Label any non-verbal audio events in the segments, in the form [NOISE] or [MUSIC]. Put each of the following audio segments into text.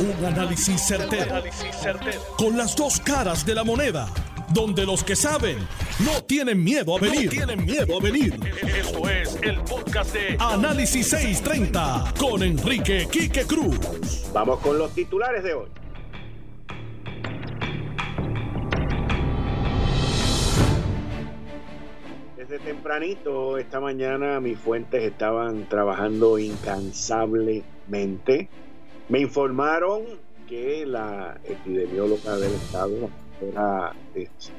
Un análisis certero, Con las dos caras de la moneda. Donde los que saben no tienen miedo a venir. tienen miedo a venir. Esto es el podcast de Análisis 630 con Enrique Quique Cruz. Vamos con los titulares de hoy. Desde tempranito esta mañana mis fuentes estaban trabajando incansablemente me informaron que la epidemióloga del Estado, la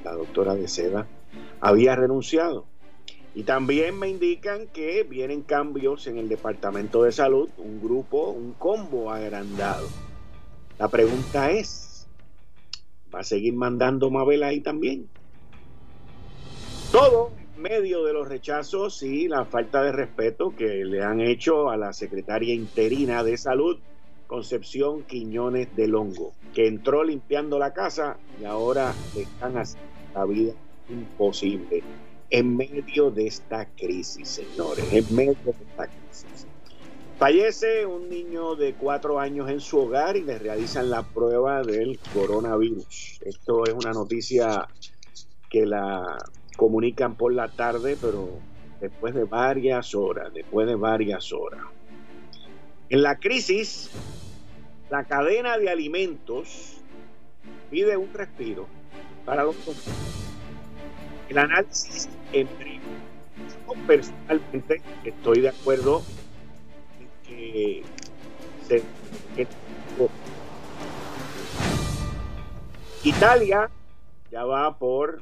doctora, de Seda, había renunciado. Y también me indican que vienen cambios en el Departamento de Salud, un grupo, un combo agrandado. La pregunta es, ¿va a seguir mandando Mabel ahí también? Todo en medio de los rechazos y la falta de respeto que le han hecho a la secretaria interina de Salud, Concepción Quiñones del Hongo, que entró limpiando la casa y ahora le están haciendo la vida imposible en medio de esta crisis, señores, en medio de esta crisis. Fallece un niño de cuatro años en su hogar y le realizan la prueba del coronavirus. Esto es una noticia que la comunican por la tarde, pero después de varias horas, después de varias horas. En la crisis, la cadena de alimentos pide un respiro para los consumidores. El análisis en personalmente estoy de acuerdo en que Italia ya va por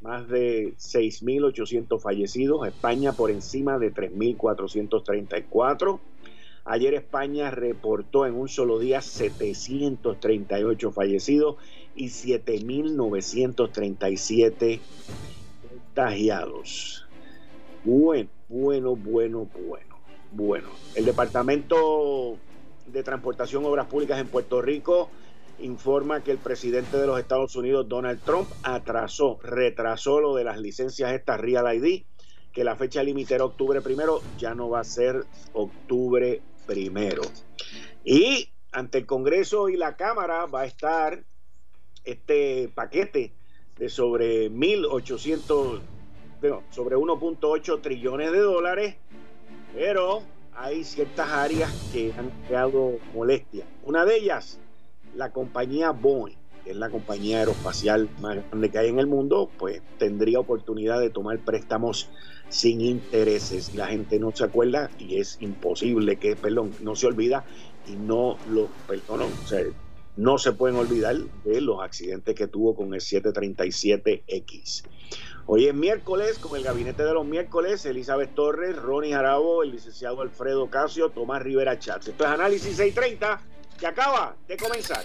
más de 6.800 fallecidos, España por encima de 3.434 Ayer España reportó en un solo día 738 fallecidos y 7.937 contagiados. Bueno, bueno, bueno, bueno. Bueno, el Departamento de Transportación Obras Públicas en Puerto Rico informa que el presidente de los Estados Unidos, Donald Trump, atrasó, retrasó lo de las licencias estas Real ID, que la fecha límite era octubre primero, ya no va a ser octubre primero. Y ante el Congreso y la Cámara va a estar este paquete de sobre 1.800, sobre 1.8 trillones de dólares, pero hay ciertas áreas que han creado molestia. Una de ellas, la compañía Boeing, que es la compañía aeroespacial más grande que hay en el mundo, pues tendría oportunidad de tomar préstamos sin intereses. La gente no se acuerda y es imposible que, perdón, no se olvida y no lo, perdón, no se pueden olvidar de los accidentes que tuvo con el 737X. Hoy es miércoles, con el gabinete de los miércoles, Elizabeth Torres, Ronnie Jarabo, el licenciado Alfredo Casio, Tomás Rivera Chats. Esto es Análisis 630, que acaba de comenzar.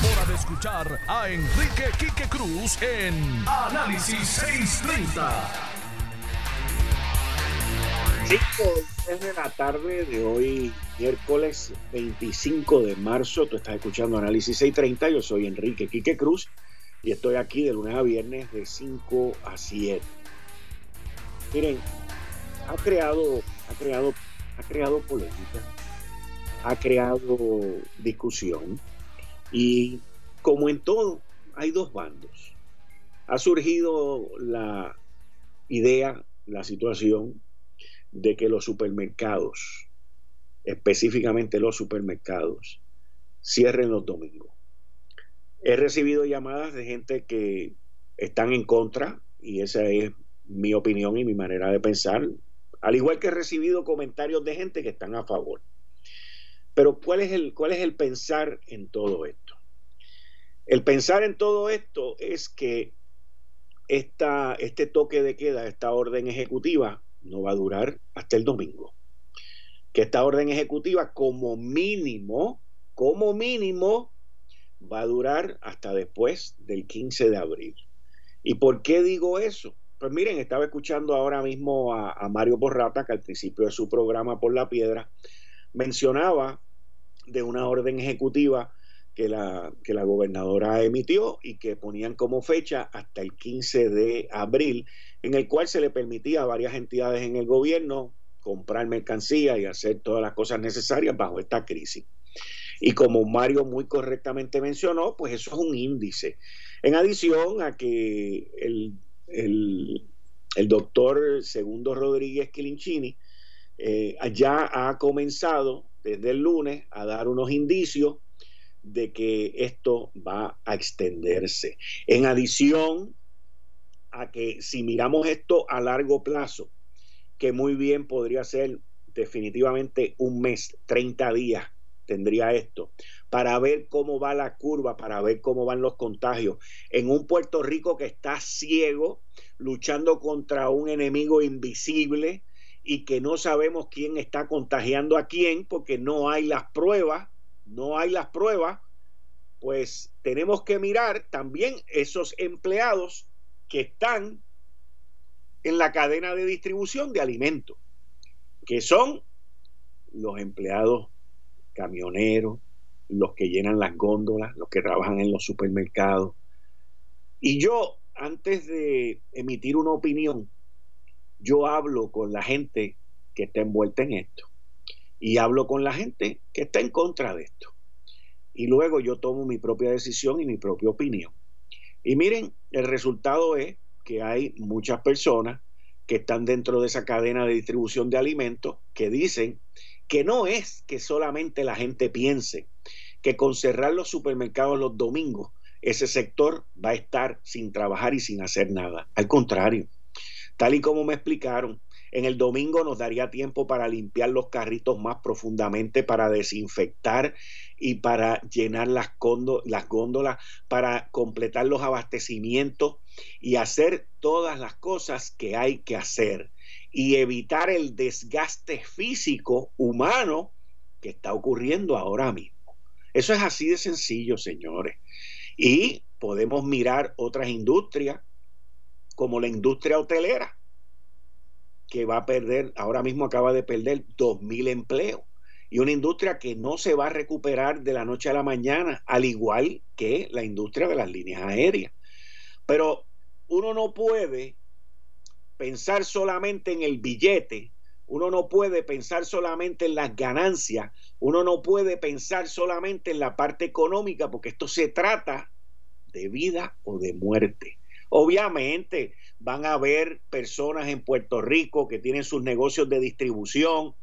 hora de escuchar a Enrique Quique Cruz en Análisis 630. 5 de la tarde de hoy, miércoles 25 de marzo. Tú estás escuchando Análisis 630. Yo soy Enrique Quique Cruz y estoy aquí de lunes a viernes de 5 a 7. Miren, ha creado, ha creado, ha creado polémica, ha creado discusión y como en todo, hay dos bandos. Ha surgido la idea, la situación de que los supermercados, específicamente los supermercados, cierren los domingos. He recibido llamadas de gente que están en contra y esa es mi opinión y mi manera de pensar, al igual que he recibido comentarios de gente que están a favor. Pero ¿cuál es el, cuál es el pensar en todo esto? El pensar en todo esto es que esta, este toque de queda, esta orden ejecutiva, no va a durar hasta el domingo. Que esta orden ejecutiva como mínimo como mínimo va a durar hasta después del 15 de abril. ¿Y por qué digo eso? Pues miren, estaba escuchando ahora mismo a, a Mario Borrata, que al principio de su programa Por la Piedra mencionaba de una orden ejecutiva que la, que la gobernadora emitió y que ponían como fecha hasta el 15 de abril, en el cual se le permitía a varias entidades en el gobierno comprar mercancía y hacer todas las cosas necesarias bajo esta crisis. Y como Mario muy correctamente mencionó, pues eso es un índice. En adición a que el, el, doctor Segundo Rodríguez Quilinchini eh, ya ha comenzado desde el lunes a dar unos indicios de que esto va a extenderse. En adición a que si miramos esto a largo plazo, que muy bien podría ser definitivamente un mes, 30 días tendría esto, para ver cómo va la curva, para ver cómo van los contagios. En un Puerto Rico que está ciego, luchando contra un enemigo invisible y que no sabemos quién está contagiando a quién porque no hay las pruebas no hay las pruebas, pues tenemos que mirar también esos empleados que están en la cadena de distribución de alimentos, que son los empleados camioneros, los que llenan las góndolas, los que trabajan en los supermercados. Y yo, antes de emitir una opinión, yo hablo con la gente que está envuelta en esto y hablo con la gente que está en contra de esto. Y luego yo tomo mi propia decisión y mi propia opinión. Y miren, el resultado es que hay muchas personas que están dentro de esa cadena de distribución de alimentos que dicen que no es que solamente la gente piense que con cerrar los supermercados los domingos ese sector va a estar sin trabajar y sin hacer nada. Al contrario, tal y como me explicaron, en el domingo nos daría tiempo para limpiar los carritos más profundamente, para desinfectar y para llenar las, las góndolas, para completar los abastecimientos y hacer todas las cosas que hay que hacer y evitar el desgaste físico humano que está ocurriendo ahora mismo. Eso es así de sencillo, señores. Y podemos mirar otras industrias como la industria hotelera que va a perder, ahora mismo acaba de perder 2.000 empleos. Y una industria que no se va a recuperar de la noche a la mañana, al igual que la industria de las líneas aéreas. Pero uno no puede pensar solamente en el billete, uno no puede pensar solamente en las ganancias, uno no puede pensar solamente en la parte económica, porque esto se trata de vida o de muerte. Obviamente, van a haber personas en Puerto Rico que tienen sus negocios de distribución,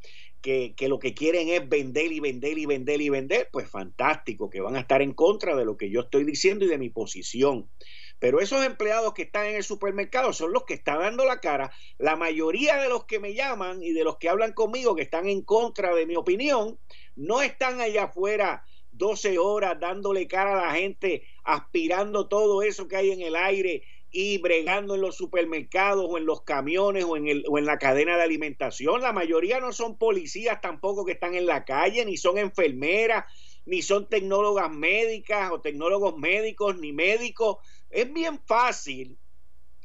que, lo que quieren es vender y vender y vender y vender, pues fantástico, que van a estar en contra de lo que yo estoy diciendo y de mi posición. Pero esos empleados que están en el supermercado son los que están dando la cara. La mayoría de los que me llaman y de los que hablan conmigo que están en contra de mi opinión, no están allá afuera 12 horas dándole cara a la gente, aspirando todo eso que hay en el aire y bregando en los supermercados o en los camiones o en, el, o en la cadena de alimentación. La mayoría no son policías tampoco que están en la calle, ni son enfermeras, ni son tecnólogas médicas o tecnólogos médicos, ni médicos. Es bien fácil,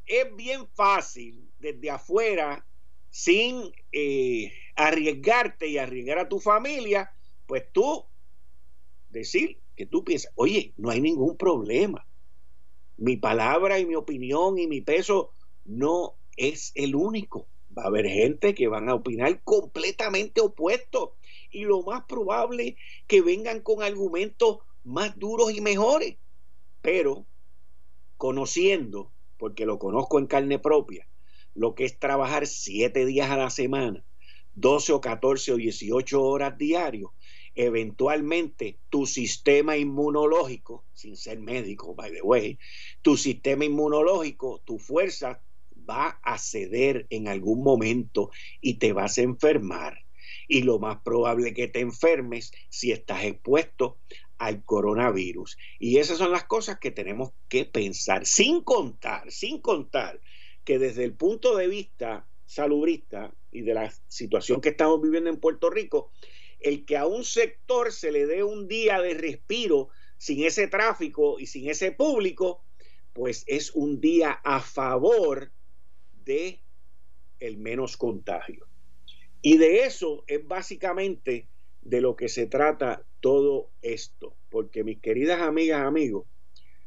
es bien fácil desde afuera, sin eh, arriesgarte y arriesgar a tu familia, pues tú decir que tú piensas, oye, no hay ningún problema mi palabra y mi opinión y mi peso no es el único. Va a haber gente que van a opinar completamente opuesto y lo más probable que vengan con argumentos más duros y mejores. Pero conociendo, porque lo conozco en carne propia, lo que es trabajar siete días a la semana, 12 o 14 o 18 horas diarios, eventualmente tu sistema inmunológico, sin ser médico, by the way, tu sistema inmunológico, tu fuerza va a ceder en algún momento y te vas a enfermar. Y lo más probable que te enfermes si estás expuesto al coronavirus. Y esas son las cosas que tenemos que pensar, sin contar, sin contar que desde el punto de vista salubrista y de la situación que estamos viviendo en Puerto Rico, el que a un sector se le dé un día de respiro sin ese tráfico y sin ese público, pues es un día a favor de el menos contagio. Y de eso es básicamente de lo que se trata todo esto. Porque mis queridas amigas, amigos,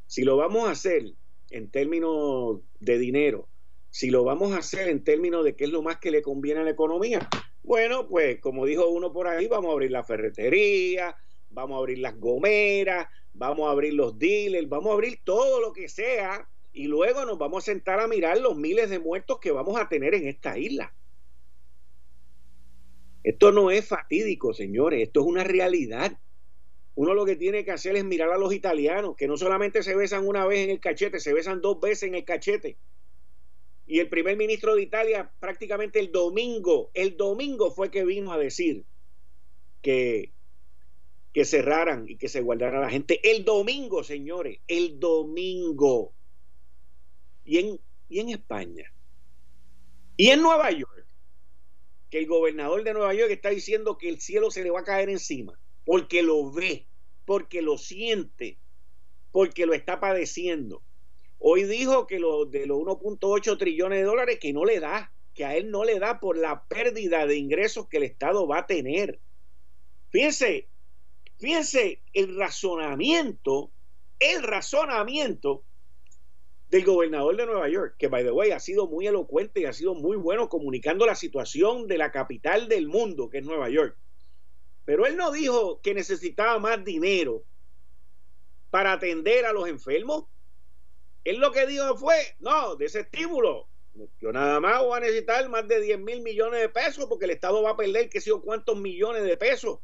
si lo vamos a hacer en términos de dinero, si lo vamos a hacer en términos de qué es lo más que le conviene a la economía, bueno, pues como dijo uno por ahí, vamos a abrir la ferretería, vamos a abrir las gomeras, vamos a abrir los dealers, vamos a abrir todo lo que sea y luego nos vamos a sentar a mirar los miles de muertos que vamos a tener en esta isla. Esto no es fatídico, señores, esto es una realidad. Uno lo que tiene que hacer es mirar a los italianos, que no solamente se besan una vez en el cachete, se besan dos veces en el cachete. Y el primer ministro de Italia prácticamente el domingo, el domingo fue que vino a decir que, que cerraran y que se guardara la gente. El domingo, señores, el domingo. Y en, y en España. Y en Nueva York que el gobernador de Nueva York está diciendo que el cielo se le va a caer encima, porque lo ve, porque lo siente, porque lo está padeciendo. Hoy dijo que lo de los 1.8 trillones de dólares que no le da, que a él no le da por la pérdida de ingresos que el Estado va a tener. Fíjense, fíjense el razonamiento, el razonamiento del gobernador de Nueva York, que by the way ha sido muy elocuente y ha sido muy bueno comunicando la situación de la capital del mundo, que es Nueva York. Pero él no dijo que necesitaba más dinero para atender a los enfermos. Él lo que dijo fue, no, de ese estímulo, yo nada más voy a necesitar más de 10 mil millones de pesos porque el Estado va a perder qué sé cuántos millones de pesos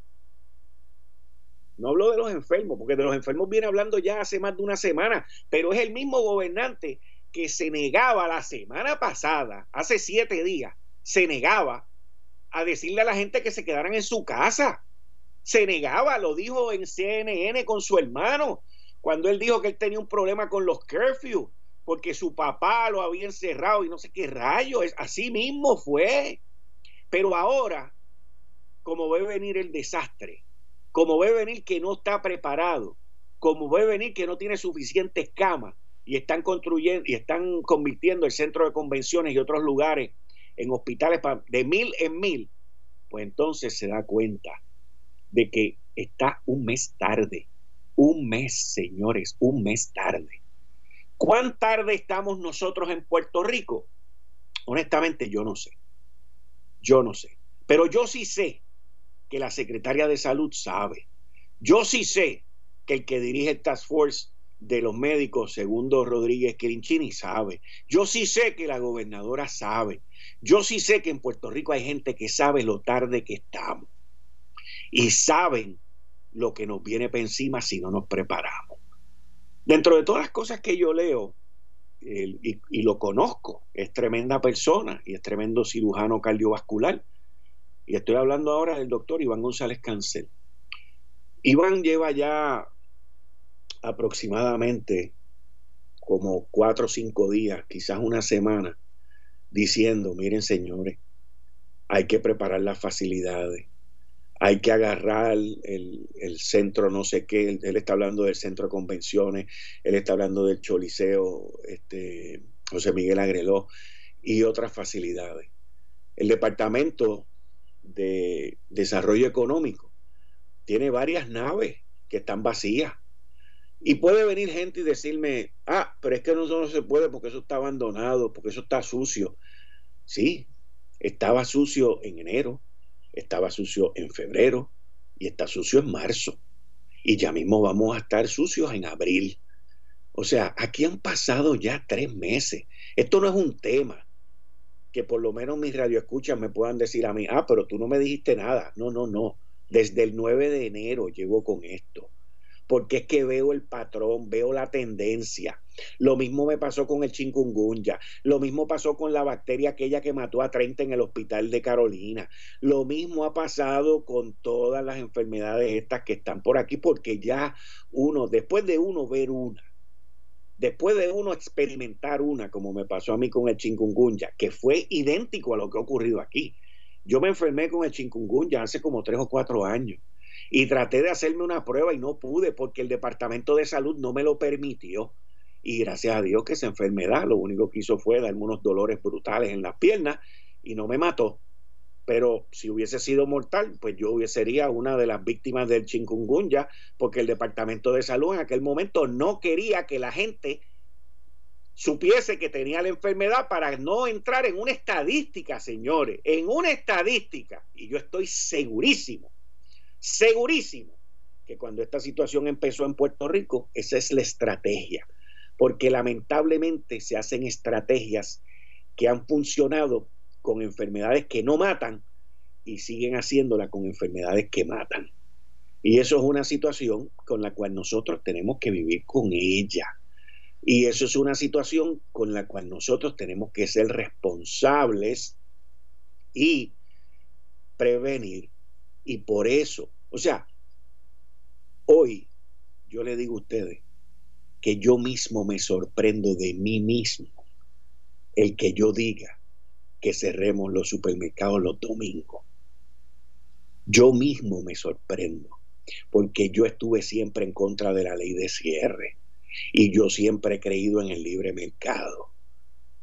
no hablo de los enfermos, porque de los enfermos viene hablando ya hace más de una semana, pero es el mismo gobernante que se negaba la semana pasada, hace siete días, se negaba a decirle a la gente que se quedaran en su casa. Se negaba, lo dijo en CNN con su hermano, cuando él dijo que él tenía un problema con los curfew, porque su papá lo había encerrado y no sé qué rayos, así mismo fue. Pero ahora, como ve venir el desastre, como ve venir que no está preparado, como ve venir que no tiene suficientes camas y están construyendo y están convirtiendo el centro de convenciones y otros lugares en hospitales de mil en mil, pues entonces se da cuenta de que está un mes tarde. Un mes, señores, un mes tarde. ¿Cuán tarde estamos nosotros en Puerto Rico? Honestamente, yo no sé. Yo no sé. Pero yo sí sé que la secretaria de salud sabe. Yo sí sé que el que dirige el Task Force de los médicos, segundo Rodríguez Quirinchini, sabe. Yo sí sé que la gobernadora sabe. Yo sí sé que en Puerto Rico hay gente que sabe lo tarde que estamos. Y saben lo que nos viene para encima si no nos preparamos. Dentro de todas las cosas que yo leo, y, y, lo conozco, es tremenda persona y es tremendo cirujano cardiovascular. Y estoy hablando ahora del doctor Iván González Cancel. Iván lleva ya aproximadamente como cuatro o cinco días, quizás una semana, diciendo, miren señores, hay que preparar las facilidades, hay que agarrar el, centro no sé qué, él, está hablando del centro de convenciones, él está hablando del Choliseo, este, José Miguel Agreló y otras facilidades. El departamento de desarrollo económico. Tiene varias naves que están vacías. Y puede venir gente y decirme, ah, pero es que no, no se puede porque eso está abandonado, porque eso está sucio. Sí, estaba sucio en enero, estaba sucio en febrero y está sucio en marzo. Y ya mismo vamos a estar sucios en abril. O sea, aquí han pasado ya tres meses. Esto no es un tema que por lo menos mis radioescuchas me puedan decir a mí, ah, pero tú no me dijiste nada. No, no, no. Desde el 9 de enero llevo con esto. Porque es que veo el patrón, veo la tendencia. Lo mismo me pasó con el chikungunya. Lo mismo pasó con la bacteria aquella que mató a 30 en el hospital de Carolina. Lo mismo ha pasado con todas las enfermedades estas que están por aquí, porque ya uno, después de uno ver una, después de uno experimentar una, como me pasó a mí con el chikungunya, que fue idéntico a lo que ha ocurrido aquí, Yo me enfermé con el chikungunya hace como tres o cuatro años y traté de hacerme una prueba y no pude porque el Departamento de Salud no me lo permitió. Y gracias a Dios que esa enfermedad lo único que hizo fue darme unos dolores brutales en las piernas y no me mató. Pero si hubiese sido mortal, pues yo sería una de las víctimas del chikungunya porque el Departamento de Salud en aquel momento no quería que la gente supiese que tenía la enfermedad para no entrar en una estadística, señores, en una estadística. Y yo estoy segurísimo, segurísimo, que cuando esta situación empezó en Puerto Rico, esa es la estrategia. Porque lamentablemente se hacen estrategias que han funcionado con enfermedades que no matan y siguen haciéndola con enfermedades que matan. Y eso es una situación con la cual nosotros tenemos que vivir con ella y eso es una situación con la cual nosotros tenemos que ser responsables y prevenir. Y por eso, o sea, hoy yo le digo a ustedes que yo mismo me sorprendo de mí mismo el que yo diga que cerremos los supermercados los domingos. Yo mismo me sorprendo porque yo estuve siempre en contra de la ley de cierre y yo siempre he creído en el libre mercado,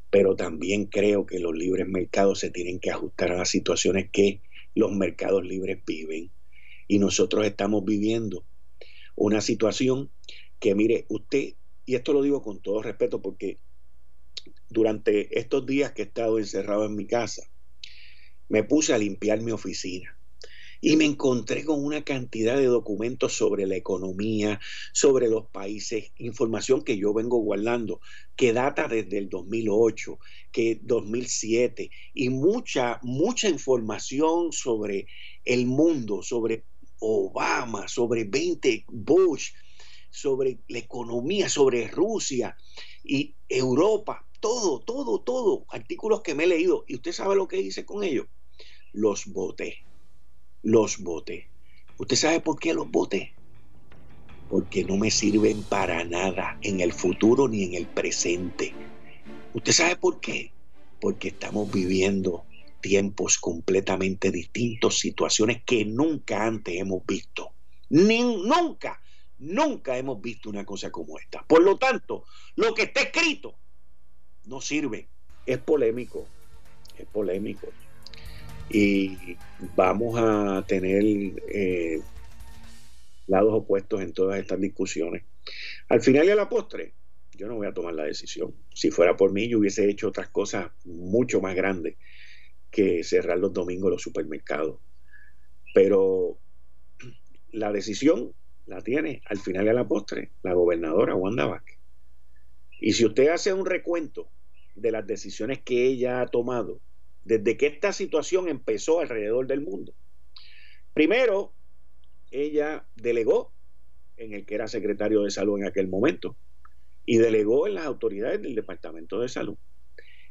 pero también creo que los libres mercados se tienen que ajustar a las situaciones que los mercados libres viven. Y nosotros estamos viviendo una situación que, mire, usted, y esto lo digo con todo respeto porque durante estos días que he estado encerrado en mi casa, me puse a limpiar mi oficina y me encontré con una cantidad de documentos sobre la economía, sobre los países, información que yo vengo guardando, que data desde el 2008, que 2007, y mucha, mucha información sobre el mundo, sobre Obama, sobre 20 Bush, sobre la economía, sobre Rusia y Europa, todo, todo, todo, artículos que me he leído. ¿Y usted sabe lo que hice con ellos? Los voté los voté. ¿Usted sabe por qué los voté? Porque no me sirven para nada en el futuro ni en el presente. ¿Usted sabe por qué? Porque estamos viviendo tiempos completamente distintos, situaciones que nunca antes hemos visto. Ni, nunca, nunca hemos visto una cosa como esta. Por lo tanto, lo que está escrito no sirve. Es polémico, es polémico y vamos a tener eh, lados opuestos en todas estas discusiones. Al final y a la postre, yo no voy a tomar la decisión. Si fuera por mí, yo hubiese hecho otras cosas mucho más grandes que cerrar los domingos los supermercados. Pero la decisión la tiene al final a la postre la gobernadora Wanda Vázquez. Y si usted hace un recuento de las decisiones que ella ha tomado desde que esta situación empezó alrededor del mundo. Primero, ella delegó en el que era secretario de salud en aquel momento y delegó en las autoridades del Departamento de Salud.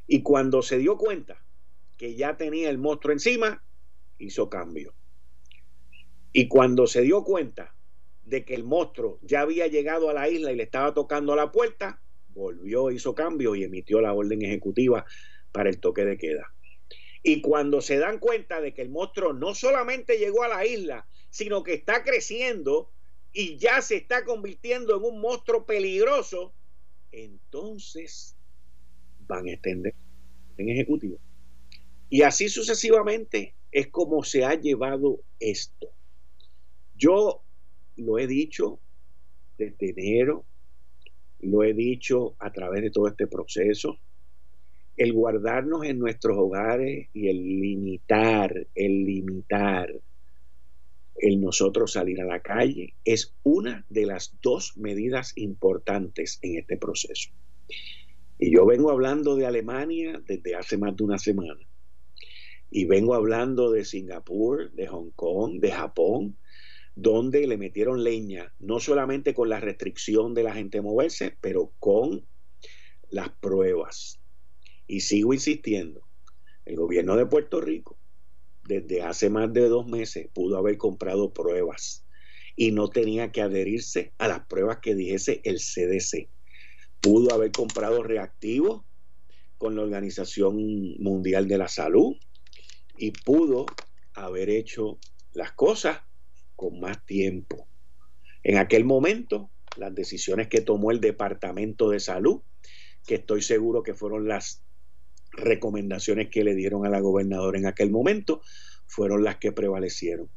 Y cuando se dio cuenta que ya tenía el monstruo encima, hizo cambio. Y cuando se dio cuenta de que el monstruo ya había llegado a la isla y le estaba tocando la puerta, volvió, hizo cambio y emitió la orden ejecutiva para el toque de queda. Y cuando se dan cuenta de que el monstruo no solamente llegó a la isla, sino que está creciendo y ya se está convirtiendo en un monstruo peligroso, entonces van a extender en ejecutivo. Y así sucesivamente es como se ha llevado esto. Yo lo he dicho desde enero, lo he dicho a través de todo este proceso, el guardarnos en nuestros hogares y el limitar, el limitar el nosotros salir a la calle es una de las dos medidas importantes en este proceso. Y yo vengo hablando de Alemania desde hace más de una semana. Y vengo hablando de Singapur, de Hong Kong, de Japón, donde le metieron leña, no solamente con la restricción de la gente moverse, pero con las pruebas. Y sigo insistiendo, el gobierno de Puerto Rico desde hace más de dos meses pudo haber comprado pruebas y no tenía que adherirse a las pruebas que dijese el CDC. Pudo haber comprado reactivos con la Organización Mundial de la Salud y pudo haber hecho las cosas con más tiempo. En aquel momento, las decisiones que tomó el Departamento de Salud, que estoy seguro que fueron las recomendaciones que le dieron a la gobernadora en aquel momento, fueron las que prevalecieron.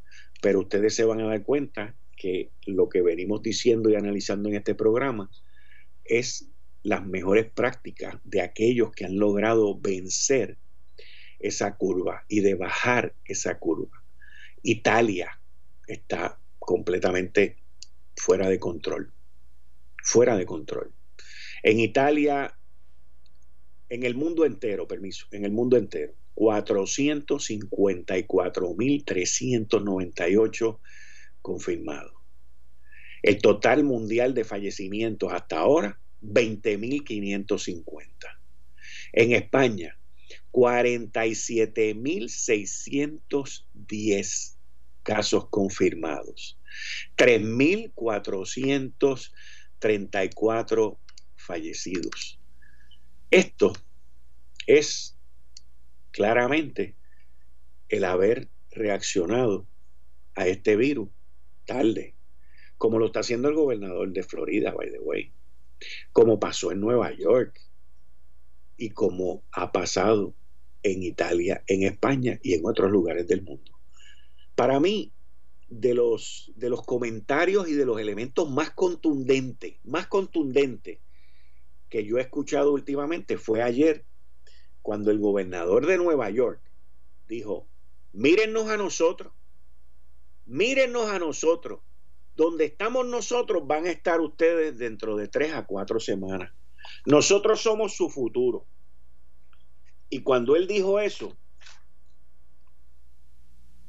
Pero ustedes se van a dar cuenta que lo que venimos diciendo y analizando en este programa es las mejores prácticas de aquellos que han logrado vencer esa curva y de bajar esa curva. Italia está completamente fuera de control, fuera de control. En Italia, en el mundo entero, permiso, en el mundo entero, 454.398 confirmados. El total mundial de fallecimientos hasta ahora, 20.550. En España, 47.610 casos confirmados, 3.434 fallecidos. Esto es claramente el haber reaccionado a este virus tarde, como lo está haciendo el gobernador de Florida, by the way, como pasó en Nueva York y como ha pasado en Italia, en España y en otros lugares del mundo. Para mí, de los, de los comentarios y de los elementos más contundentes, más contundentes que yo he escuchado últimamente fue ayer cuando el gobernador de Nueva York dijo, mírennos a nosotros, mírennos a nosotros, donde estamos nosotros van a estar ustedes dentro de tres a cuatro semanas. Nosotros somos su futuro. Y cuando él dijo eso,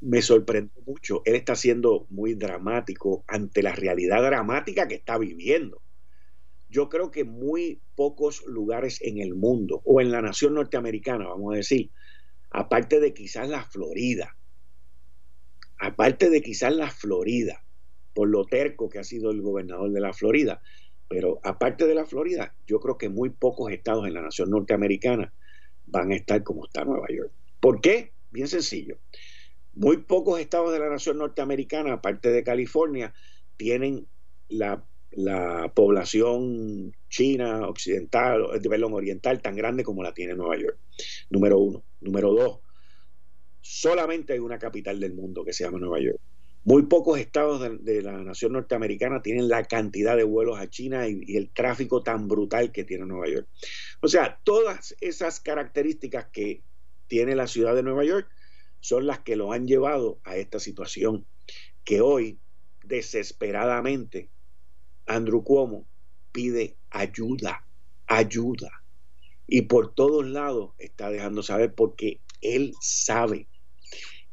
me sorprendió mucho. Él está siendo muy dramático ante la realidad dramática que está viviendo. Yo creo que muy pocos lugares en el mundo o en la nación norteamericana, vamos a decir, aparte de quizás la Florida, aparte de quizás la Florida, por lo terco que ha sido el gobernador de la Florida, pero aparte de la Florida, yo creo que muy pocos estados en la nación norteamericana van a estar como está Nueva York. ¿Por qué? Bien sencillo. Muy pocos estados de la nación norteamericana, aparte de California, tienen la, población china, occidental, eh, perdón, oriental tan grande como la tiene Nueva York. Número uno. Número dos, solamente hay una capital del mundo que se llama Nueva York. Muy pocos estados de, la nación norteamericana tienen la cantidad de vuelos a China y, y, el tráfico tan brutal que tiene Nueva York. O sea, todas esas características que tiene la ciudad de Nueva York son las que lo han llevado a esta situación que hoy desesperadamente Andrew Cuomo pide ayuda, ayuda. Y por todos lados está dejando saber porque él sabe,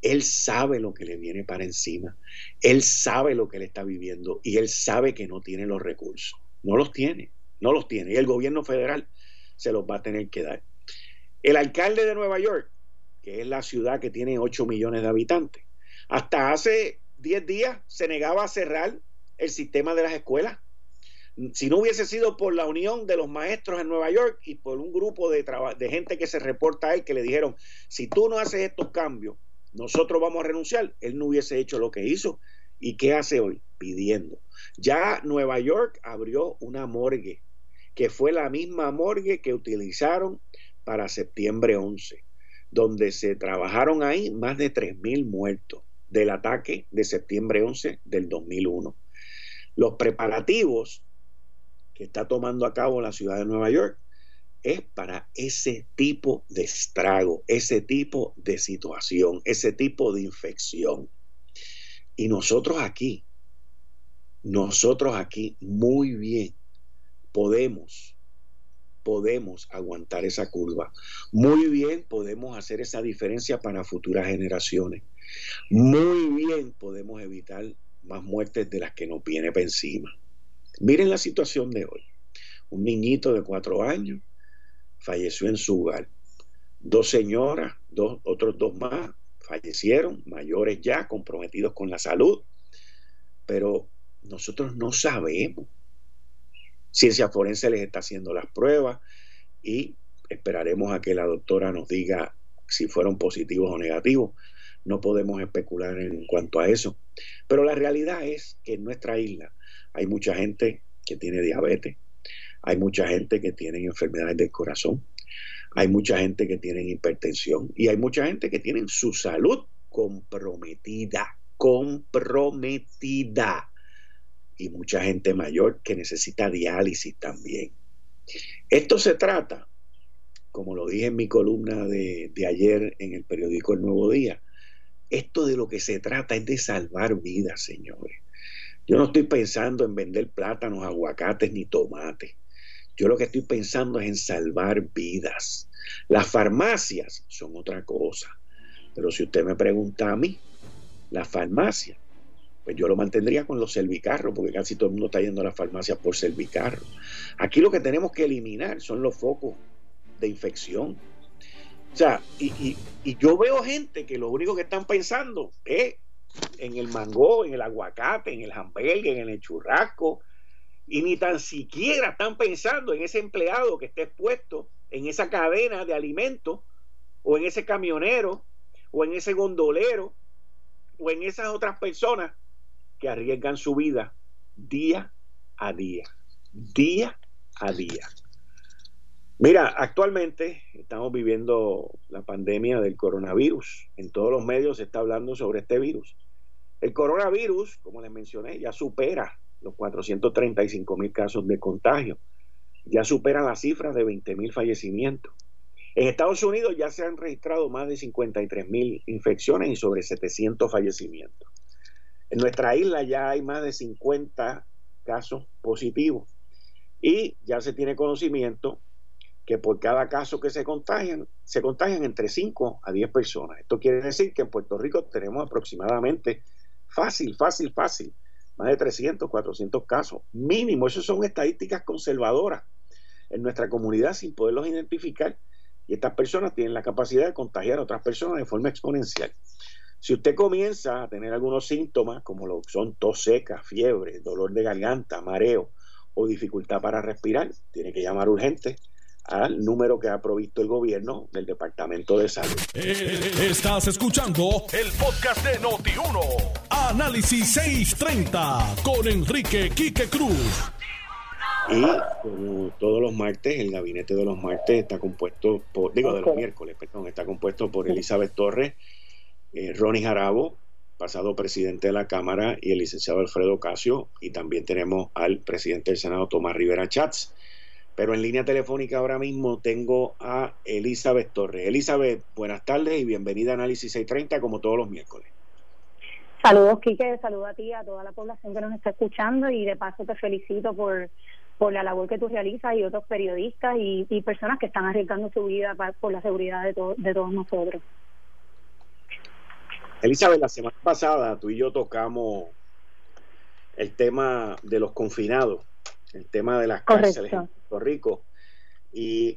él sabe lo que le viene para encima, él sabe lo que le está viviendo y él sabe que no tiene los recursos, no los tiene, no los tiene. Y el gobierno federal se los va a tener que dar. El alcalde de Nueva York que es la ciudad que tiene 8 millones de habitantes. Hasta hace 10 días se negaba a cerrar el sistema de las escuelas. Si no hubiese sido por la unión de los maestros en Nueva York y por un grupo de, de gente que se reporta a él que le dijeron, si tú no haces estos cambios, nosotros vamos a renunciar, él no hubiese hecho lo que hizo. ¿Y qué hace hoy? Pidiendo. Ya Nueva York abrió una morgue, que fue la misma morgue que utilizaron para septiembre 11 donde se trabajaron ahí más de 3.000 muertos del ataque de septiembre 11 del 2001. Los preparativos que está tomando a cabo la ciudad de Nueva York es para ese tipo de estrago, ese tipo de situación, ese tipo de infección. Y nosotros aquí, nosotros aquí muy bien podemos podemos aguantar esa curva. Muy bien podemos hacer esa diferencia para futuras generaciones. Muy bien podemos evitar más muertes de las que nos viene para encima. Miren la situación de hoy. Un niñito de cuatro años falleció en su hogar. Dos señoras, dos, otros dos más fallecieron, mayores ya, comprometidos con la salud. Pero nosotros no sabemos Ciencia Forense les está haciendo las pruebas y esperaremos a que la doctora nos diga si fueron positivos o negativos. No podemos especular en cuanto a eso. Pero la realidad es que en nuestra isla hay mucha gente que tiene diabetes, hay mucha gente que tiene enfermedades del corazón, hay mucha gente que tiene hipertensión y hay mucha gente que tiene su salud comprometida, comprometida. Y mucha gente mayor que necesita diálisis también. Esto se trata, como lo dije en mi columna de, de ayer en el periódico El Nuevo Día, esto de lo que se trata es de salvar vidas, señores. Yo no estoy pensando en vender plátanos, aguacates ni tomates. Yo lo que estoy pensando es en salvar vidas. Las farmacias son otra cosa. Pero si usted me pregunta a mí, la farmacia, pues yo lo mantendría con los servicarros, porque casi todo el mundo está yendo a la farmacia por servicarro. Aquí lo que tenemos que eliminar son los focos de infección. O sea, y, y yo veo gente que lo único que están pensando es en el mango, en el aguacate, en el hamburgues, en el churrasco, y ni tan siquiera están pensando en ese empleado que esté expuesto en esa cadena de alimentos, o en ese camionero, o en ese gondolero, o en esas otras personas que arriesgan su vida día a día, día a día. Mira, actualmente estamos viviendo la pandemia del coronavirus. En todos los medios se está hablando sobre este virus. El coronavirus, como les mencioné, ya supera los 435 mil casos de contagio. Ya supera las cifras de 20 mil fallecimientos. En Estados Unidos ya se han registrado más de 53 mil infecciones y sobre 700 fallecimientos. En nuestra isla ya hay más de 50 casos positivos y ya se tiene conocimiento que por cada caso que se contagian, se contagian entre 5 a 10 personas. Esto quiere decir que en Puerto Rico tenemos aproximadamente, fácil, fácil, fácil, más de 300, 400 casos, mínimo. Esas son estadísticas conservadoras en nuestra comunidad sin poderlos identificar. Y estas personas tienen la capacidad de contagiar a otras personas de forma exponencial. Si usted comienza a tener algunos síntomas, como lo son tos seca, fiebre, dolor de garganta, mareo o dificultad para respirar, tiene que llamar urgente al número que ha provisto el gobierno del Departamento de Salud. Eh, estás escuchando el podcast de Noti1. Análisis 630 con Enrique Quique Cruz. Y como todos los martes, el gabinete de los martes está compuesto por, digo, de los miércoles, perdón, está compuesto por Elizabeth Torres, eh, Ronnie Jarabo, pasado presidente de la Cámara, y el licenciado Alfredo Casio, y también tenemos al presidente del Senado, Tomás Rivera Chats. Pero en línea telefónica ahora mismo tengo a Elizabeth Torres. Elizabeth, buenas tardes y bienvenida a Análisis 630 como todos los miércoles. Saludos, Quique, saludos a ti, a toda la población que nos está escuchando y de paso te felicito por, por la labor que tú realizas y otros periodistas y, personas que están arriesgando su vida por la seguridad de, de todos nosotros. Elizabeth, la semana pasada tú y yo tocamos el tema de los confinados el tema de las cárceles en Puerto Rico, y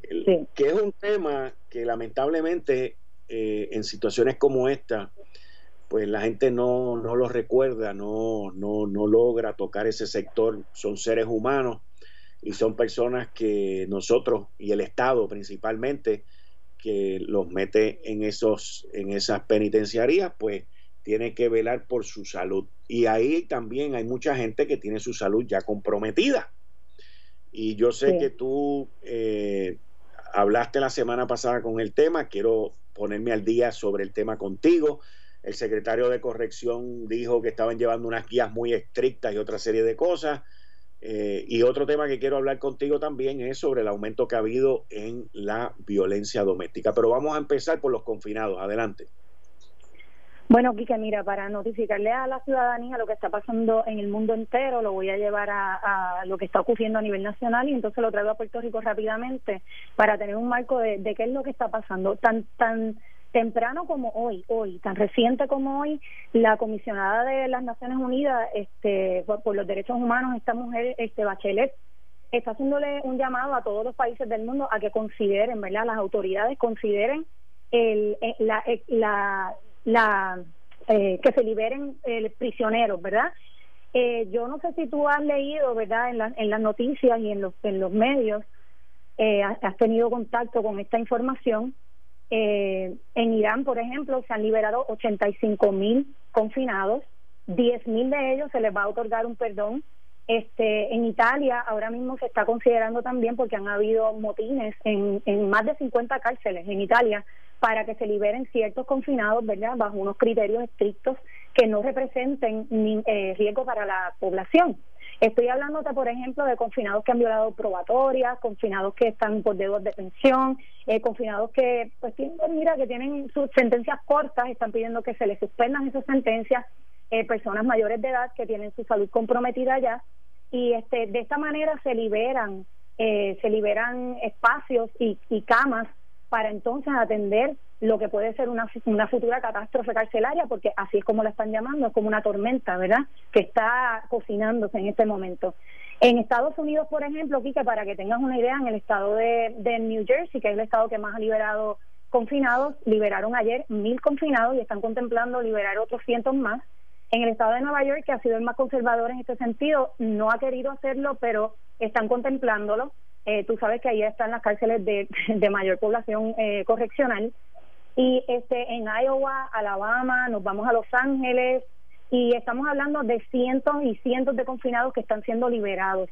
que es un tema que lamentablemente eh, en situaciones como esta, pues la gente no, no lo recuerda, no, no, no logra tocar ese sector, son seres humanos y son personas que nosotros y el Estado principalmente que los mete en esos en esas penitenciarías pues tiene que velar por su salud y ahí también hay mucha gente que tiene su salud ya comprometida y yo sé que tú eh, hablaste la semana pasada con el tema, quiero ponerme al día sobre el tema contigo. El secretario de corrección dijo que estaban llevando unas guías muy estrictas y otra serie de cosas. Eh, y otro tema que quiero hablar contigo también es sobre el aumento que ha habido en la violencia doméstica. Pero vamos a empezar por los confinados. Adelante. Bueno, Quique, mira, para notificarle a la ciudadanía lo que está pasando en el mundo entero, lo voy a llevar a, lo que está ocurriendo a nivel nacional y entonces lo traigo a Puerto Rico rápidamente para tener un marco de, qué es lo que está pasando. Tan, tan temprano como hoy, hoy, tan reciente como hoy, la comisionada de las Naciones Unidas este, por, los derechos humanos, esta mujer, este Bachelet, está haciéndole un llamado a todos los países del mundo a que consideren, ¿verdad? Las autoridades consideren el, eh, la, eh, la la eh, que se liberen eh, prisioneros, ¿verdad? Eh, yo no sé si tú has leído, ¿verdad? En, en las noticias y en los, en los medios, has tenido contacto con esta información, Eh, en Irán, por ejemplo, se han liberado 85 mil confinados, 10 mil de ellos se les va a otorgar un perdón. Este, en Italia ahora mismo se está considerando también porque han habido motines en, más de 50 cárceles en Italia para que se liberen ciertos confinados, ¿verdad? Bajo unos criterios estrictos que no representen ni, eh, riesgo para la población. Estoy hablándote, por ejemplo, de confinados que han violado probatorias, confinados que están por dedos de pensión, eh, confinados que, pues, tienen, mira, que tienen sus sentencias cortas, están pidiendo que se les suspendan esas sentencias, eh, personas mayores de edad que tienen su salud comprometida ya, y este, de esta manera se liberan, eh, se liberan espacios y, y camas para entonces atender lo que puede ser una, una futura catástrofe carcelaria, porque así es como la están llamando, es como una tormenta, ¿verdad?, que está cocinándose en este momento. En Estados Unidos, por ejemplo, Kike, para que tengas una idea, en el estado de, de New Jersey, que es el estado que más ha liberado confinados, liberaron ayer mil confinados y están contemplando liberar otros cientos más. En el estado de Nueva York, que ha sido el más conservador en este sentido, no ha querido hacerlo, pero están contemplándolo. Eh, tú sabes que ahí están las cárceles de, [LAUGHS] de mayor población eh, correccional y este en Iowa, Alabama, nos vamos a Los Ángeles y estamos hablando de cientos y cientos de confinados que están siendo liberados.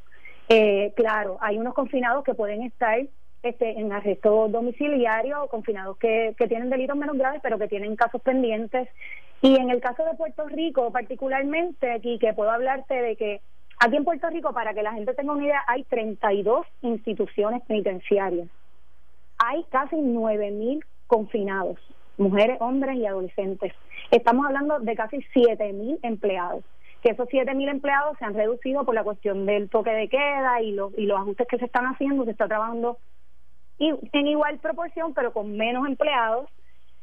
Eh, claro, hay unos confinados que pueden estar este, en arresto domiciliario, confinados que, que tienen delitos menos graves, pero que tienen casos pendientes. Y en el caso de Puerto Rico, particularmente aquí, que puedo hablarte de que aquí en Puerto Rico, para que la gente tenga una idea, hay 32 instituciones penitenciarias. Hay casi 9.000 confinados, mujeres, hombres y adolescentes. Estamos hablando de casi 7.000 empleados, que esos 7.000 empleados se han reducido por la cuestión del toque de queda y los, y los ajustes que se están haciendo, se está trabajando en igual proporción, pero con menos empleados.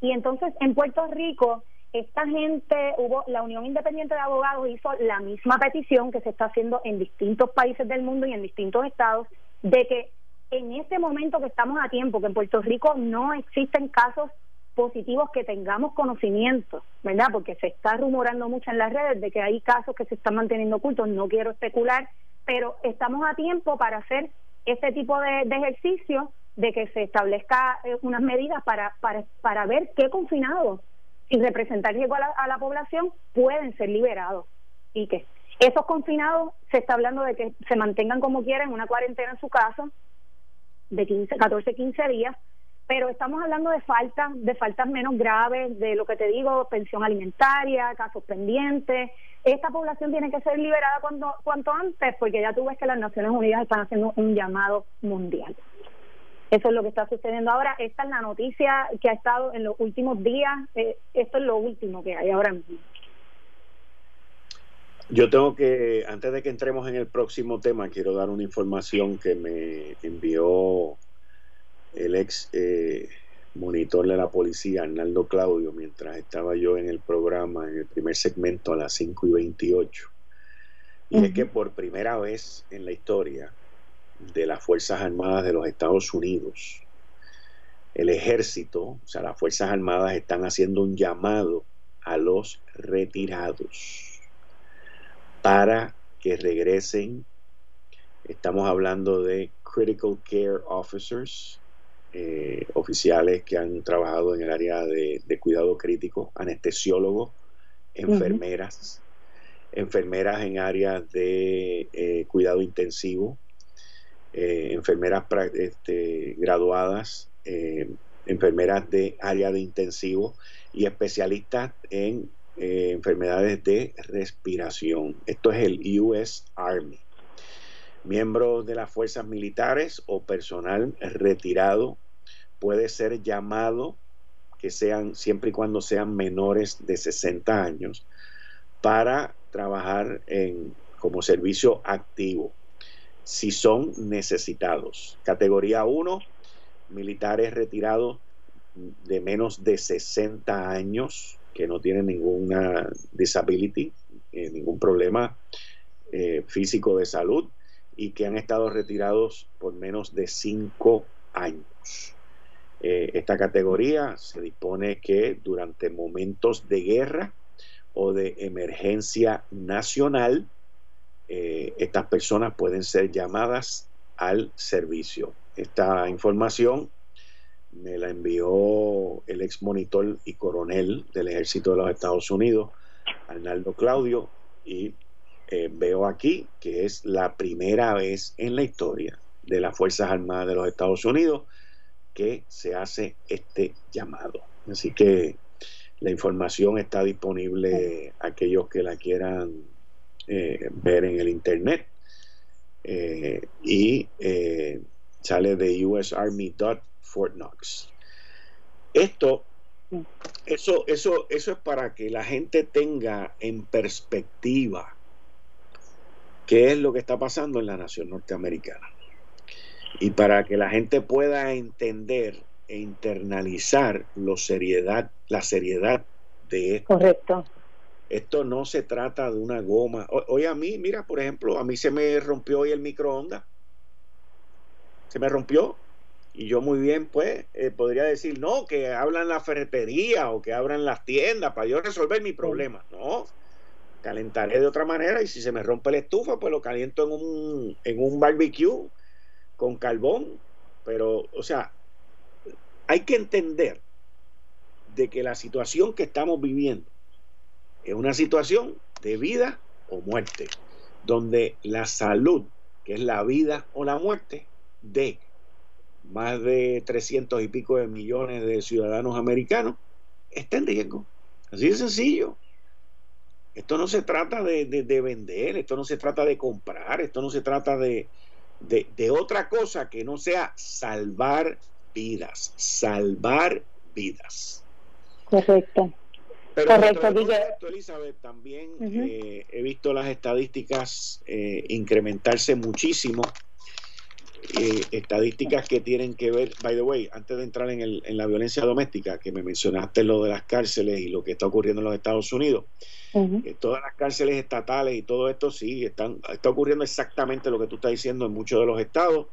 Y entonces en Puerto Rico, esta gente, hubo la Unión Independiente de Abogados hizo la misma petición que se está haciendo en distintos países del mundo y en distintos estados, de que en este momento que estamos a tiempo, que en Puerto Rico no existen casos positivos que tengamos conocimiento, ¿verdad? Porque se está rumorando mucho en las redes de que hay casos que se están manteniendo ocultos, no quiero especular, pero estamos a tiempo para hacer este tipo de, ejercicio de que se establezca eh, unas medidas para, para, para ver qué confinados, sin representar riesgo a la, a la población, pueden ser liberados y que esos confinados se está hablando de que se mantengan como quieran, una cuarentena en su casa, de 15, 14, 15 días, pero estamos hablando de faltas, de faltas menos graves, de lo que te digo, pensión alimentaria, casos pendientes. Esta población tiene que ser liberada cuando, cuanto antes, porque ya tú ves que las Naciones Unidas están haciendo un llamado mundial. Eso es lo que está sucediendo ahora. Esta es la noticia que ha estado en los últimos días. Eh, esto es lo último que hay ahora mismo. Yo tengo que, antes de que entremos en el próximo tema, quiero dar una información que me envió el ex eh, monitor de la policía, Arnaldo Claudio, mientras estaba yo en el programa, en el primer segmento a las 5 y 28. Y es que por primera vez en la historia de las Fuerzas Armadas de los Estados Unidos, el ejército, o sea, las Fuerzas Armadas están haciendo un llamado a los retirados para que regresen. Estamos hablando de Critical Care Officers, eh, oficiales que han trabajado en el área de, cuidado crítico, anestesiólogos, enfermeras, enfermeras en áreas de eh, cuidado intensivo, eh, enfermeras este, graduadas, enfermeras de área de intensivo y especialistas en eh, enfermedades de respiración. Esto es el US Army. Miembros de las fuerzas militares o personal retirado puede ser llamado, que sean siempre y cuando sean menores de 60 años, para trabajar en, como servicio activo, si son necesitados. Categoría 1, militares retirados de menos de 60 años que no tienen ninguna disability, eh, ningún problema eh, físico de salud y que han estado retirados por menos de cinco años. Eh, esta categoría se dispone que durante momentos de guerra o de emergencia nacional, estas personas pueden ser llamadas al servicio. Esta información me la envió el ex monitor y coronel del ejército de los Estados Unidos, Arnaldo Claudio, y eh, veo aquí que es la primera vez en la historia de las Fuerzas Armadas de los Estados Unidos que se hace este llamado. Así que la información está disponible a aquellos que la quieran eh, ver en el internet. Eh, y sale de usarmy.fort Knox. Esto, eso, eso, eso es para que la gente tenga en perspectiva qué es lo que está pasando en la nación norteamericana. Y para que la gente pueda entender e internalizar lo seriedad, la seriedad de esto. Correcto. Esto no se trata de una goma. Hoy a mí, mira, por ejemplo, a mí se me rompió hoy el microondas se me rompió. Y yo muy bien, pues, eh, podría decir, no, que hablan la ferretería o que abran las tiendas para yo resolver mi problema. No, calentaré de otra manera y si se me rompe la estufa, pues lo caliento en un, en un barbecue con carbón. Pero, o sea, hay que entender de que la situación que estamos viviendo es una situación de vida o muerte, donde la salud, que es la vida o la muerte, de más de 300 y pico de millones de ciudadanos americanos está en riesgo. Así de sencillo. Esto no se trata de, vender, esto no se trata de comprar, esto no se trata de, de, otra cosa que no sea salvar vidas, salvar vidas. Correcto. Pero Correcto, Elizabeth, también eh, he visto las estadísticas eh, incrementarse muchísimo eh, estadísticas que tienen que ver, by the way, antes de entrar en, el, en, la violencia doméstica, que me mencionaste lo de las cárceles y lo que está ocurriendo en los Estados Unidos, eh, todas las cárceles estatales y todo esto sí, están, está ocurriendo exactamente lo que tú estás diciendo en muchos de los estados.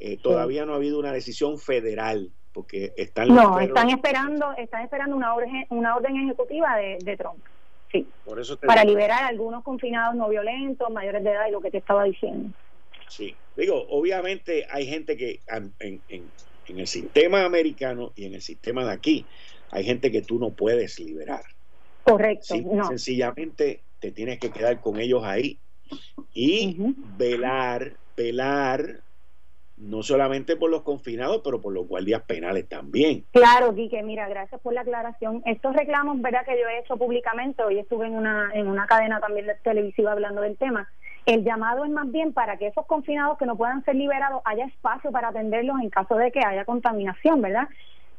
Eh, todavía no ha habido una decisión federal porque están no están esperando están esperando una orden una orden ejecutiva de, de Trump sí. Por eso para liberar a algunos confinados no violentos mayores de edad y lo que te estaba diciendo Sí, digo, obviamente hay gente que en, en, el sistema americano y en el sistema de aquí, hay gente que tú no puedes liberar. Correcto. Sencillamente te tienes que quedar con ellos ahí y velar, velar no solamente por los confinados, pero por los guardias penales también. Claro, Quique, mira, gracias por la aclaración. Estos reclamos, verdad, que yo he hecho públicamente, hoy estuve en una, en una cadena también televisiva hablando del tema, el llamado es más bien para que esos confinados que no puedan ser liberados haya espacio para atenderlos en caso de que haya contaminación, ¿verdad?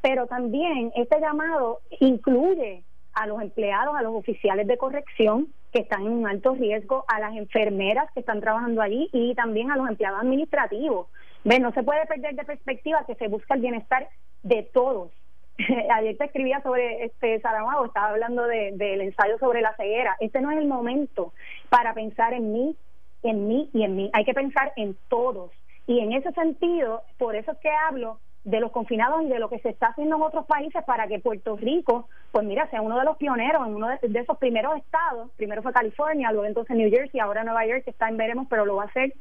Pero también este llamado incluye a los empleados, a los oficiales de corrección que están en un alto riesgo, a las enfermeras que están trabajando allí y también a los empleados administrativos. ¿Ven? No se puede perder de perspectiva que se busca el bienestar de todos. [LAUGHS] Ayer te escribía sobre este Saramago, estaba hablando de, del ensayo sobre la ceguera. Este no es el momento para pensar en mí, en mí y en mí. Hay que pensar en todos. Y en ese sentido, por eso es que hablo de los confinados y de lo que se está haciendo en otros países para que Puerto Rico, pues mira, sea uno de los pioneros en uno de, esos primeros estados. Primero fue California, luego entonces New Jersey, ahora Nueva York, que está en veremos, pero lo va a hacer,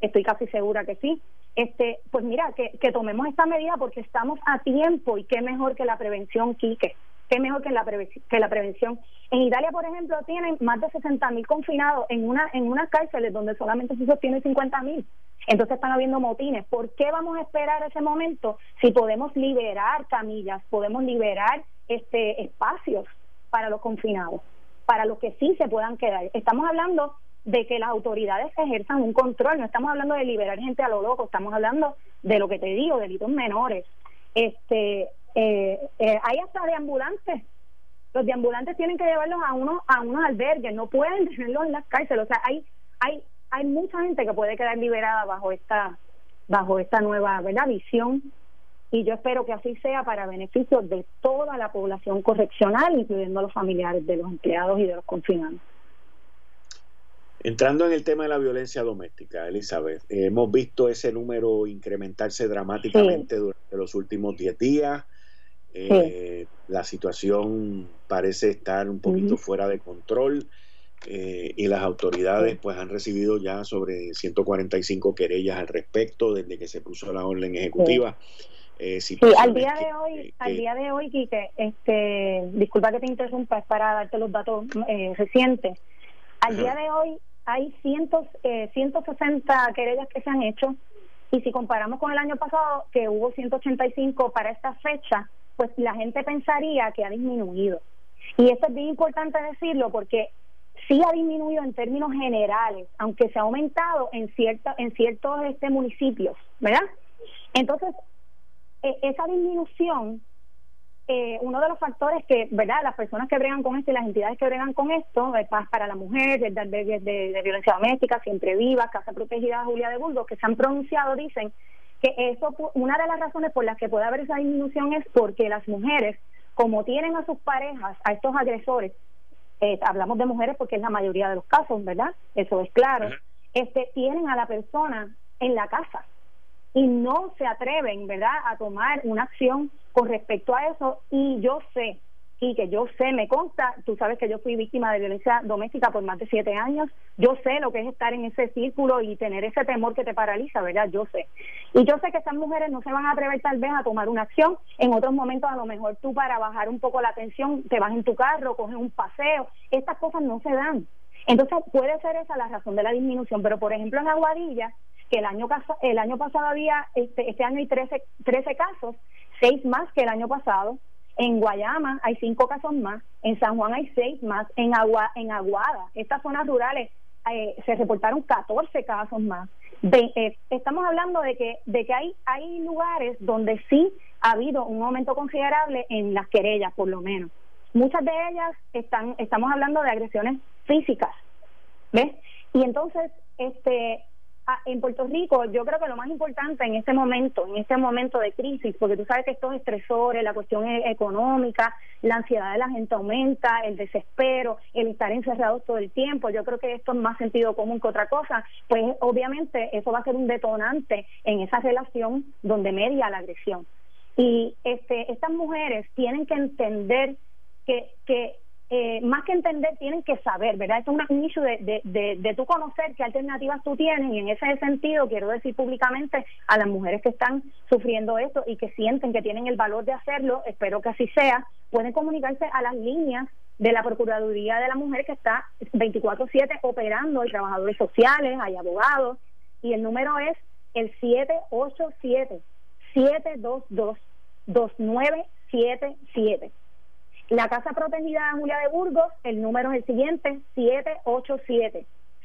estoy casi segura que sí. Este, pues mira, que, que tomemos esta medida porque estamos a tiempo y qué mejor que la prevención, Quique qué mejor que la, que la prevención. En Italia, por ejemplo, tienen más de 60 mil confinados en una en unas cárceles donde solamente se sostiene 50 mil. Entonces están habiendo motines. ¿Por qué vamos a esperar ese momento si podemos liberar camillas, podemos liberar este espacios para los confinados, para los que sí se puedan quedar? Estamos hablando de que las autoridades ejerzan un control, no estamos hablando de liberar gente a lo loco, estamos hablando de lo que te digo, delitos menores. Este, eh, eh, hay hasta de ambulantes. Los de ambulantes tienen que llevarlos a unos a unos albergues, no pueden [LAUGHS] tenerlos en las cárceles. O sea, hay hay hay mucha gente que puede quedar liberada bajo esta bajo esta nueva ¿verdad? visión y yo espero que así sea para beneficio de toda la población correccional, incluyendo a los familiares de los empleados y de los confinados. Entrando en el tema de la violencia doméstica, Elizabeth, hemos visto ese número incrementarse dramáticamente durante los últimos 10 días. Eh, la situación parece estar un poquito fuera de control eh, y las autoridades pues han recibido ya sobre 145 querellas al respecto desde que se puso la orden ejecutiva. Eh, sí, al día de hoy, al día de hoy, Quique, este, disculpa que te interrumpa, es para darte los datos eh, recientes. Al día de hoy hay cientos, eh, 160 querellas que se han hecho y si comparamos con el año pasado, que hubo 185 para esta fecha, pues la gente pensaría que ha disminuido. Y esto es bien importante decirlo porque sí ha disminuido en términos generales, aunque se ha aumentado en, cierta, en ciertos este, municipios, ¿verdad? Entonces, e, esa disminución, eh, uno de los factores que, ¿verdad? Las personas que bregan con esto y las entidades que bregan con esto, es para la mujer, de, de, violencia doméstica, siempre viva, Casa Protegida Julia de Burgos, que se han pronunciado, dicen que eso, una de las razones por las que puede haber esa disminución es porque las mujeres, como tienen a sus parejas, a estos agresores, eh, hablamos de mujeres porque es la mayoría de los casos, ¿verdad? Eso es claro, este, tienen a la persona en la casa y no se atreven, ¿verdad?, a tomar una acción con respecto a eso. Y yo sé, y que yo sé, me consta, tú sabes que yo fui víctima de violencia doméstica por más de siete años, yo sé lo que es estar en ese círculo y tener ese temor que te paraliza, ¿verdad? Yo sé. Y yo sé que estas mujeres no se van a atrever tal vez a tomar una acción, en otros momentos a lo mejor tú para bajar un poco la tensión te vas en tu carro, coges un paseo, estas cosas no se dan. Entonces puede ser esa la razón de la disminución, pero por ejemplo en Aguadilla, que el año, el año pasado había, este, este año hay 13, 13 casos, seis más que el año pasado, en Guayama hay cinco casos más, en San Juan hay seis más, en Agua, en Aguada, estas zonas rurales eh, se reportaron 14 casos más. Eh, estamos hablando de que de que hay hay lugares donde sí ha habido un aumento considerable en las querellas, por lo menos. Muchas de ellas están estamos hablando de agresiones físicas, ¿ves? Y entonces este Ah, en Puerto Rico yo creo que lo más importante en este momento, en este momento de crisis, porque tú sabes que estos estresores, la cuestión e-, económica, la ansiedad de la gente aumenta, el desespero, el estar encerrados todo el tiempo, yo creo que esto es más sentido común que otra cosa, pues obviamente eso va a ser un detonante en esa relación donde media la agresión. Y este, estas mujeres tienen que entender que, que eh, más que entender, tienen que saber, ¿verdad? Esto es un issue de, de, de, tú conocer qué alternativas tú tienes y en ese sentido quiero decir públicamente a las mujeres que están sufriendo esto y que sienten que tienen el valor de hacerlo, espero que así sea, pueden comunicarse a las líneas de la Procuraduría de la Mujer que está 24/7 operando, hay trabajadores sociales, hay abogados y el número es el 787 722 2977 la Casa Protegida de Julia de Burgos, el número es el siguiente,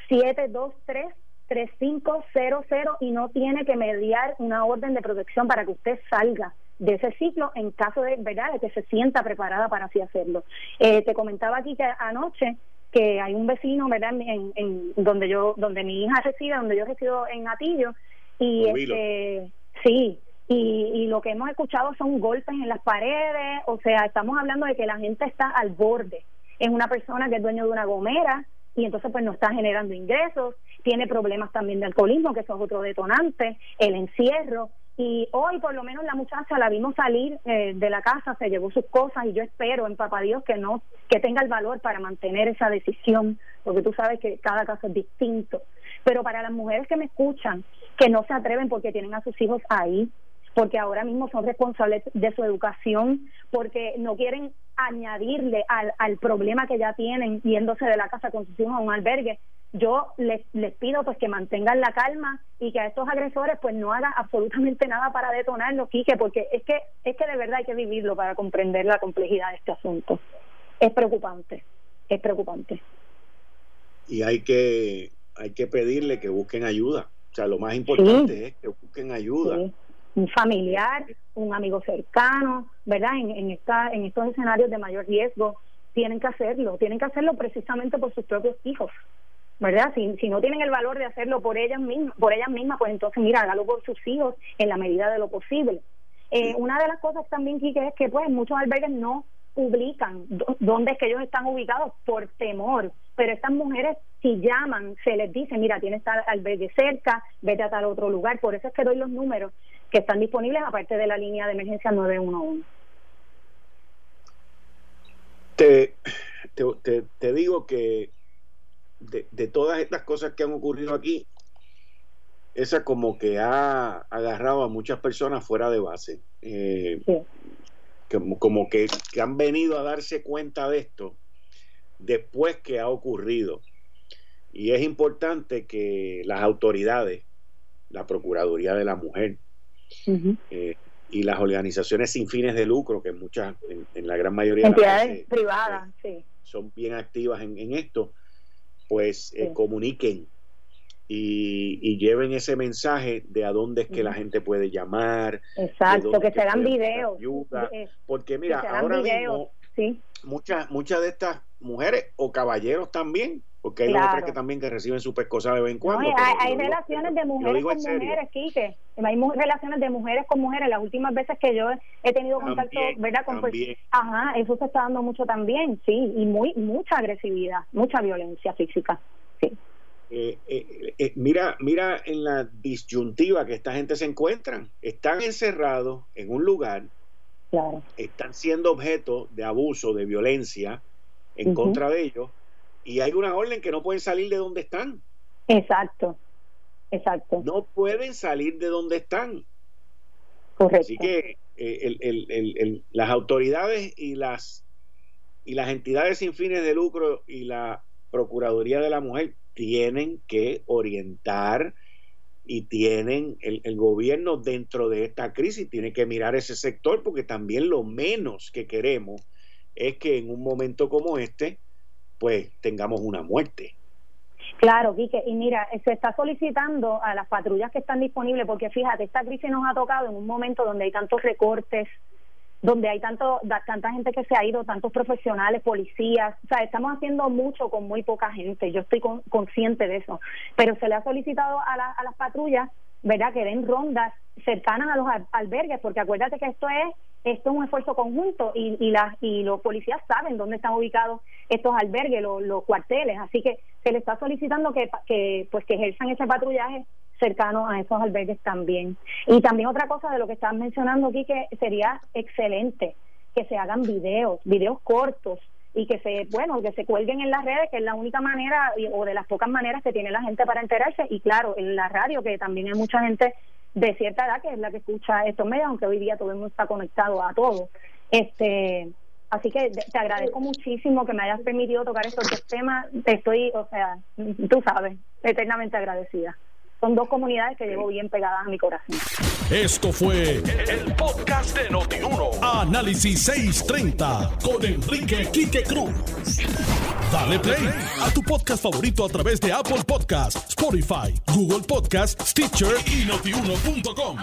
787-723-3500 y no tiene que mediar una orden de protección para que usted salga de ese ciclo en caso de verdad de que se sienta preparada para así hacerlo. Eh, te comentaba aquí que anoche que hay un vecino, ¿verdad? En, en, donde yo, donde mi hija reside, donde yo resido en Atillo y este, sí, y, lo que hemos escuchado son golpes en las paredes, o sea, estamos hablando de que la gente está al borde. Es una persona que es dueño de una gomera y entonces pues no está generando ingresos, tiene problemas también de alcoholismo, que son otro detonante, el encierro. Y hoy por lo menos la muchacha la vimos salir eh, de la casa, se llevó sus cosas y yo espero en Papá Dios que no que tenga el valor para mantener esa decisión, porque tú sabes que cada caso es distinto. Pero para las mujeres que me escuchan, que no se atreven porque tienen a sus hijos ahí, porque ahora mismo son responsables de su educación, porque no quieren añadirle al, al problema que ya tienen yéndose de la casa con sus hijos a un albergue. Yo les, les pido pues que mantengan la calma y que a estos agresores pues no hagan absolutamente nada para detonarlo, Quique, porque es que es que de verdad hay que vivirlo para comprender la complejidad de este asunto. Es preocupante, es preocupante. Y hay que hay que pedirle que busquen ayuda. O sea, lo más importante es que busquen ayuda un familiar, un amigo cercano, ¿verdad? En, en, esta, en estos escenarios de mayor riesgo, tienen que hacerlo, tienen que hacerlo precisamente por sus propios hijos, ¿verdad? Si, si no tienen el valor de hacerlo por ellas mismas, por ellas mismas, pues entonces mira, hágalo por sus hijos en la medida de lo posible. Eh, una de las cosas también, Kike, es que pues muchos albergues no publican dónde es que ellos están ubicados por temor, pero estas mujeres si llaman se les dice, mira, tienes tal albergue cerca, vete a tal otro lugar, por eso es que doy los números que están disponibles aparte de la línea de emergencia 911. Te, te, te, digo que de, de, todas estas cosas que han ocurrido aquí, esa como que ha agarrado a muchas personas fuera de base. Eh, como, que, han venido a darse cuenta de esto después que ha ocurrido. Y es importante que las autoridades, la Procuraduría de la Mujer eh, y las organizaciones sin fines de lucro, que muchas, en, la gran mayoría de las privadas, son bien activas en, esto, pues eh, comuniquen y, lleven ese mensaje de a dónde es que la gente puede llamar. Exacto, que, se hagan videos. porque mira, ahora mismo muchas, muchas de estas mujeres o caballeros también, porque hay hombres que también que reciben su pescosa de vez en cuando. hay, relaciones de mujeres con mujeres, Quique. Hay relaciones de mujeres con mujeres. Las últimas veces que yo he tenido contacto, ¿verdad? Con Ajá, eso se está dando mucho también, sí, y muy mucha agresividad, mucha violencia física. Sí. Eh, eh, eh, mira, mira en la disyuntiva que esta gente se encuentra. Están encerrados en un lugar, están siendo objeto de abuso, de violencia en contra de ellos, y hay una orden que no pueden salir de donde están. Exacto, exacto. No pueden salir de donde están. Correcto. Así que las autoridades y las y las entidades sin fines de lucro y la Procuraduría de la Mujer tienen que orientar y tienen el, gobierno dentro de esta crisis, tiene que mirar ese sector porque también lo menos que queremos es que en un momento como este, pues tengamos una muerte. Claro, Quique, y mira, se está solicitando a las patrullas que están disponibles, porque fíjate, esta crisis nos ha tocado en un momento donde hay tantos recortes, donde hay tanto, tanta gente que se ha ido, tantos profesionales, policías, o sea, estamos haciendo mucho con muy poca gente, yo estoy consciente de eso, pero se le ha solicitado a, a las patrullas, ¿verdad?, que den rondas cercanas a los albergues, porque acuérdate que esto es esto es un esfuerzo conjunto y, y, las, y los policías saben dónde están ubicados estos albergues, los, cuarteles, así que se le está solicitando que, que pues que ejerzan ese patrullaje cercano a esos albergues también. Y también otra cosa de lo que están mencionando aquí que sería excelente que se hagan videos, videos cortos y que se, bueno, que se cuelguen en las redes, que es la única manera o de las pocas maneras que tiene la gente para enterarse y claro, en la radio que también hay mucha gente de cierta edad que es la que escucha estos medios, aunque hoy día todo el mundo está conectado a todo. Este, así que te agradezco muchísimo que me hayas permitido tocar estos temas. Estoy, o sea, tú sabes, eternamente agradecida son dos comunidades que llevo bien pegadas a mi corazón. Esto fue el, podcast de Notiuno. Análisis 630 con Enrique Quique Cruz. Dale play a tu podcast favorito a través de Apple Podcasts, Spotify, Google Podcasts, Stitcher y notiuno.com.